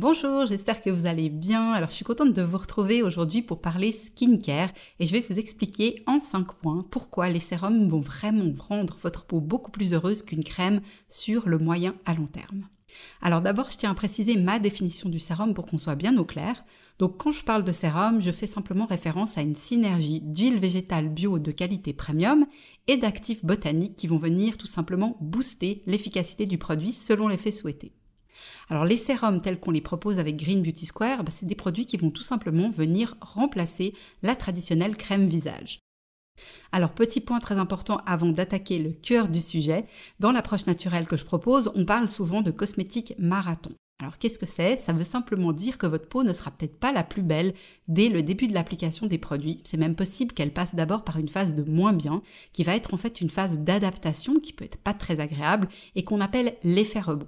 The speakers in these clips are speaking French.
Bonjour, j'espère que vous allez bien. Alors je suis contente de vous retrouver aujourd'hui pour parler skincare et je vais vous expliquer en 5 points pourquoi les sérums vont vraiment rendre votre peau beaucoup plus heureuse qu'une crème sur le moyen à long terme. Alors d'abord, je tiens à préciser ma définition du sérum pour qu'on soit bien au clair. Donc quand je parle de sérum, je fais simplement référence à une synergie d'huile végétale bio de qualité premium et d'actifs botaniques qui vont venir tout simplement booster l'efficacité du produit selon l'effet souhaité. Alors les sérums tels qu'on les propose avec Green Beauty Square, bah, c'est des produits qui vont tout simplement venir remplacer la traditionnelle crème visage. Alors petit point très important avant d'attaquer le cœur du sujet, dans l'approche naturelle que je propose, on parle souvent de cosmétiques marathon. Alors qu'est-ce que c'est? Ça veut simplement dire que votre peau ne sera peut-être pas la plus belle dès le début de l'application des produits. C'est même possible qu'elle passe d'abord par une phase de moins bien, qui va être en fait une phase d'adaptation qui peut être pas très agréable et qu'on appelle l'effet rebond.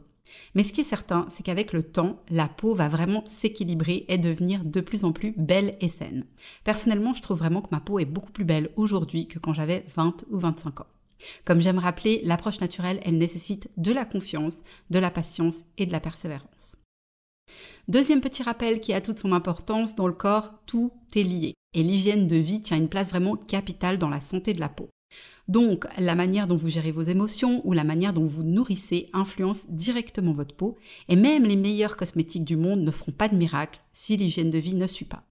Mais ce qui est certain, c'est qu'avec le temps, la peau va vraiment s'équilibrer et devenir de plus en plus belle et saine. Personnellement, je trouve vraiment que ma peau est beaucoup plus belle aujourd'hui que quand j'avais 20 ou 25 ans. Comme j'aime rappeler, l'approche naturelle, elle nécessite de la confiance, de la patience et de la persévérance. Deuxième petit rappel qui a toute son importance, dans le corps, tout est lié. Et l'hygiène de vie tient une place vraiment capitale dans la santé de la peau. Donc, la manière dont vous gérez vos émotions ou la manière dont vous nourrissez influence directement votre peau, et même les meilleurs cosmétiques du monde ne feront pas de miracle si l'hygiène de vie ne suit pas.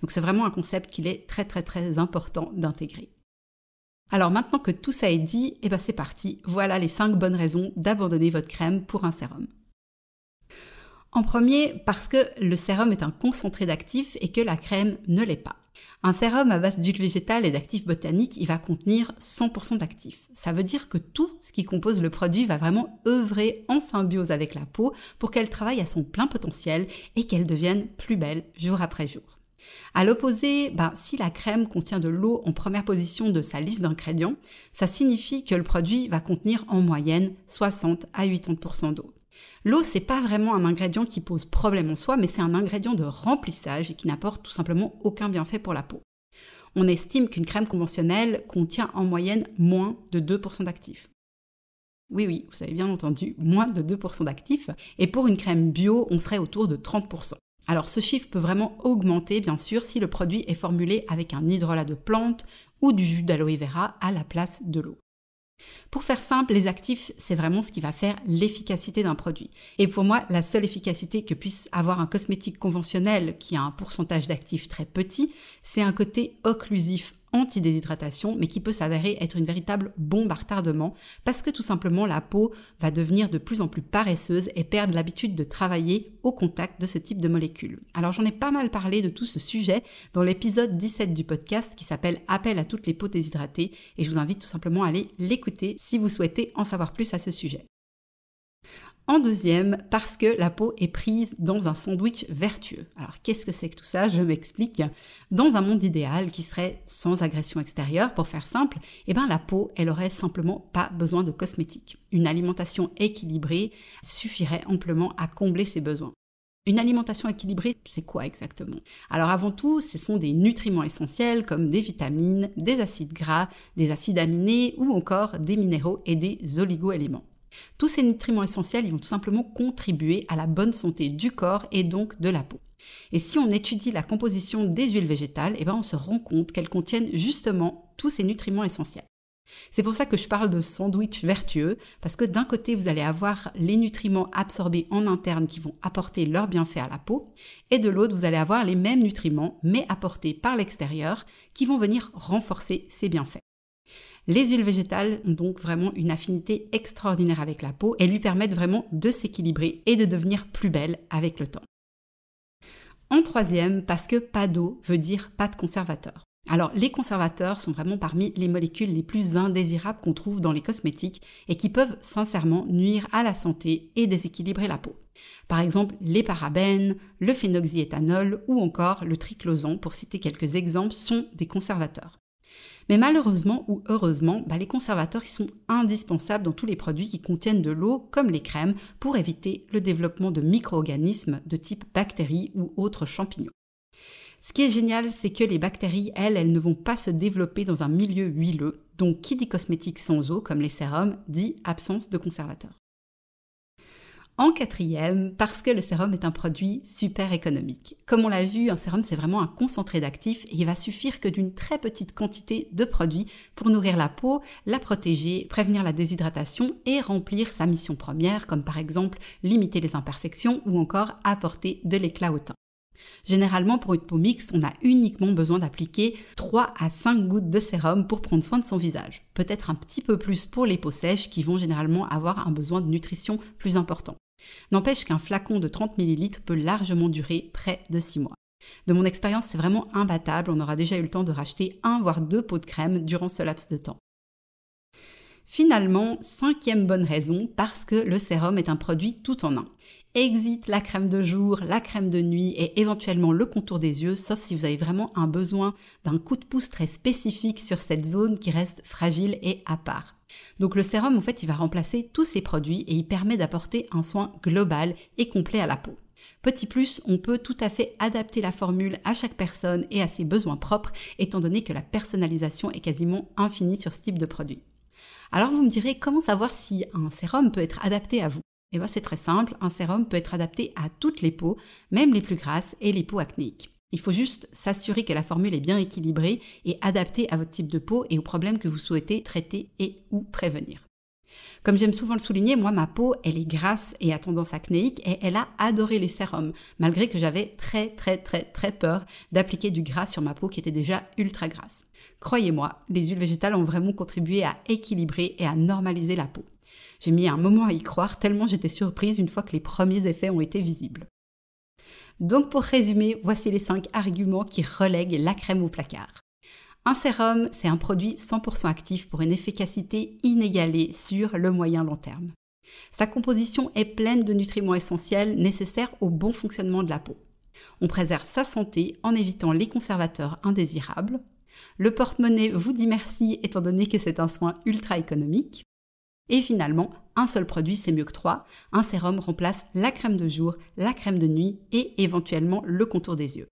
Donc c'est vraiment un concept qu'il est très très très important d'intégrer. Alors maintenant que tout ça est dit, eh ben c'est parti, voilà les 5 bonnes raisons d'abandonner votre crème pour un sérum. En premier, parce que le sérum est un concentré d'actifs et que la crème ne l'est pas. Un sérum à base d'huile végétale et d'actifs botaniques, il va contenir 100% d'actifs. Ça veut dire que tout ce qui compose le produit va vraiment œuvrer en symbiose avec la peau pour qu'elle travaille à son plein potentiel et qu'elle devienne plus belle jour après jour. À l'opposé, ben, si la crème contient de l'eau en première position de sa liste d'ingrédients, ça signifie que le produit va contenir en moyenne 60 à 80% d'eau. L'eau, c'est pas vraiment un ingrédient qui pose problème en soi, mais c'est un ingrédient de remplissage et qui n'apporte tout simplement aucun bienfait pour la peau. On estime qu'une crème conventionnelle contient en moyenne moins de 2% d'actifs. Oui, oui, vous avez bien entendu, moins de 2% d'actifs. Et pour une crème bio, on serait autour de 30%. Alors ce chiffre peut vraiment augmenter, bien sûr, si le produit est formulé avec un hydrolat de plante ou du jus d'aloe vera à la place de l'eau. Pour faire simple, les actifs, c'est vraiment ce qui va faire l'efficacité d'un produit. Et pour moi, la seule efficacité que puisse avoir un cosmétique conventionnel qui a un pourcentage d'actifs très petit, c'est un côté occlusif anti-déshydratation, mais qui peut s'avérer être une véritable bombe à retardement, parce que tout simplement la peau va devenir de plus en plus paresseuse et perdre l'habitude de travailler au contact de ce type de molécules. Alors j'en ai pas mal parlé de tout ce sujet dans l'épisode 17 du podcast qui s'appelle Appel à toutes les peaux déshydratées, et je vous invite tout simplement à aller l'écouter si vous souhaitez en savoir plus à ce sujet. En deuxième, parce que la peau est prise dans un sandwich vertueux. Alors qu'est-ce que c'est que tout ça? Je m'explique. Dans un monde idéal qui serait sans agression extérieure, pour faire simple, eh ben la peau, elle aurait simplement pas besoin de cosmétiques. Une alimentation équilibrée suffirait amplement à combler ses besoins. Une alimentation équilibrée, c'est quoi exactement? Alors avant tout, ce sont des nutriments essentiels comme des vitamines, des acides gras, des acides aminés ou encore des minéraux et des oligo-éléments. Tous ces nutriments essentiels vont tout simplement contribuer à la bonne santé du corps et donc de la peau. Et si on étudie la composition des huiles végétales, eh ben on se rend compte qu'elles contiennent justement tous ces nutriments essentiels. C'est pour ça que je parle de sandwich vertueux, parce que d'un côté, vous allez avoir les nutriments absorbés en interne qui vont apporter leur bienfait à la peau, et de l'autre, vous allez avoir les mêmes nutriments, mais apportés par l'extérieur, qui vont venir renforcer ces bienfaits. Les huiles végétales ont donc vraiment une affinité extraordinaire avec la peau et lui permettent vraiment de s'équilibrer et de devenir plus belle avec le temps. En troisième, parce que pas d'eau veut dire pas de conservateur. Alors les conservateurs sont vraiment parmi les molécules les plus indésirables qu'on trouve dans les cosmétiques et qui peuvent sincèrement nuire à la santé et déséquilibrer la peau. Par exemple les parabènes, le phénoxyéthanol ou encore le triclosan, pour citer quelques exemples, sont des conservateurs. Mais malheureusement ou heureusement, bah, les conservateurs sont indispensables dans tous les produits qui contiennent de l'eau, comme les crèmes, pour éviter le développement de micro-organismes de type bactéries ou autres champignons. Ce qui est génial, c'est que les bactéries, elles, elles ne vont pas se développer dans un milieu huileux. Donc, qui dit cosmétique sans eau, comme les sérums, dit absence de conservateur. En quatrième, parce que le sérum est un produit super économique. Comme on l'a vu, un sérum c'est vraiment un concentré d'actifs et il va suffire que d'une très petite quantité de produits pour nourrir la peau, la protéger, prévenir la déshydratation et remplir sa mission première, comme par exemple limiter les imperfections ou encore apporter de l'éclat au teint. Généralement, pour une peau mixte, on a uniquement besoin d'appliquer 3 à 5 gouttes de sérum pour prendre soin de son visage. Peut-être un petit peu plus pour les peaux sèches qui vont généralement avoir un besoin de nutrition plus important. N'empêche qu'un flacon de 30 ml peut largement durer près de 6 mois. De mon expérience, c'est vraiment imbattable, on aura déjà eu le temps de racheter un voire deux pots de crème durant ce laps de temps. Finalement, cinquième bonne raison, parce que le sérum est un produit tout en un. Exit la crème de jour, la crème de nuit et éventuellement le contour des yeux, sauf si vous avez vraiment un besoin d'un coup de pouce très spécifique sur cette zone qui reste fragile et à part. Donc le sérum, en fait, il va remplacer tous ces produits et il permet d'apporter un soin global et complet à la peau. Petit plus, on peut tout à fait adapter la formule à chaque personne et à ses besoins propres, étant donné que la personnalisation est quasiment infinie sur ce type de produit. Alors vous me direz comment savoir si un sérum peut être adapté à vous? Eh bien c'est très simple, un sérum peut être adapté à toutes les peaux, même les plus grasses et les peaux acnéiques. Il faut juste s'assurer que la formule est bien équilibrée et adaptée à votre type de peau et aux problèmes que vous souhaitez traiter et ou prévenir. Comme j'aime souvent le souligner, moi ma peau, elle est grasse et a tendance acnéique et elle a adoré les sérums, malgré que j'avais très très très très peur d'appliquer du gras sur ma peau qui était déjà ultra grasse. Croyez-moi, les huiles végétales ont vraiment contribué à équilibrer et à normaliser la peau. J'ai mis un moment à y croire tellement j'étais surprise une fois que les premiers effets ont été visibles. Donc pour résumer, voici les 5 arguments qui relèguent la crème au placard. Un sérum, c'est un produit 100% actif pour une efficacité inégalée sur le moyen long terme. Sa composition est pleine de nutriments essentiels nécessaires au bon fonctionnement de la peau. On préserve sa santé en évitant les conservateurs indésirables. Le porte-monnaie vous dit merci étant donné que c'est un soin ultra économique. Et finalement, un seul produit, c'est mieux que trois. Un sérum remplace la crème de jour, la crème de nuit et éventuellement le contour des yeux.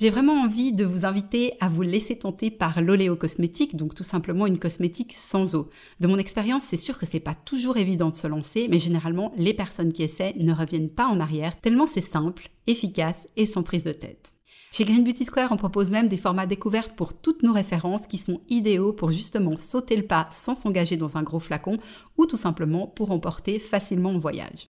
J'ai vraiment envie de vous inviter à vous laisser tenter par l'oléocosmétique, donc tout simplement une cosmétique sans eau. De mon expérience, c'est sûr que c'est pas toujours évident de se lancer, mais généralement, les personnes qui essaient ne reviennent pas en arrière, tellement c'est simple, efficace et sans prise de tête. Chez Green Beauty Square, on propose même des formats découvertes pour toutes nos références qui sont idéaux pour justement sauter le pas sans s'engager dans un gros flacon ou tout simplement pour emporter facilement en voyage.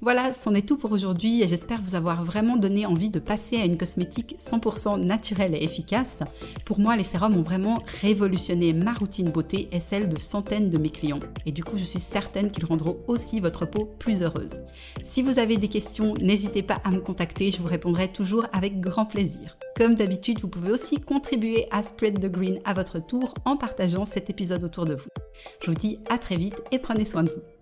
Voilà, c'en est tout pour aujourd'hui et j'espère vous avoir vraiment donné envie de passer à une cosmétique 100% naturelle et efficace. Pour moi, les sérums ont vraiment révolutionné ma routine beauté et celle de centaines de mes clients. Et du coup, je suis certaine qu'ils rendront aussi votre peau plus heureuse. Si vous avez des questions, n'hésitez pas à me contacter, je vous répondrai toujours avec grand plaisir. Comme d'habitude, vous pouvez aussi contribuer à Spread the Green à votre tour en partageant cet épisode autour de vous. Je vous dis à très vite et prenez soin de vous.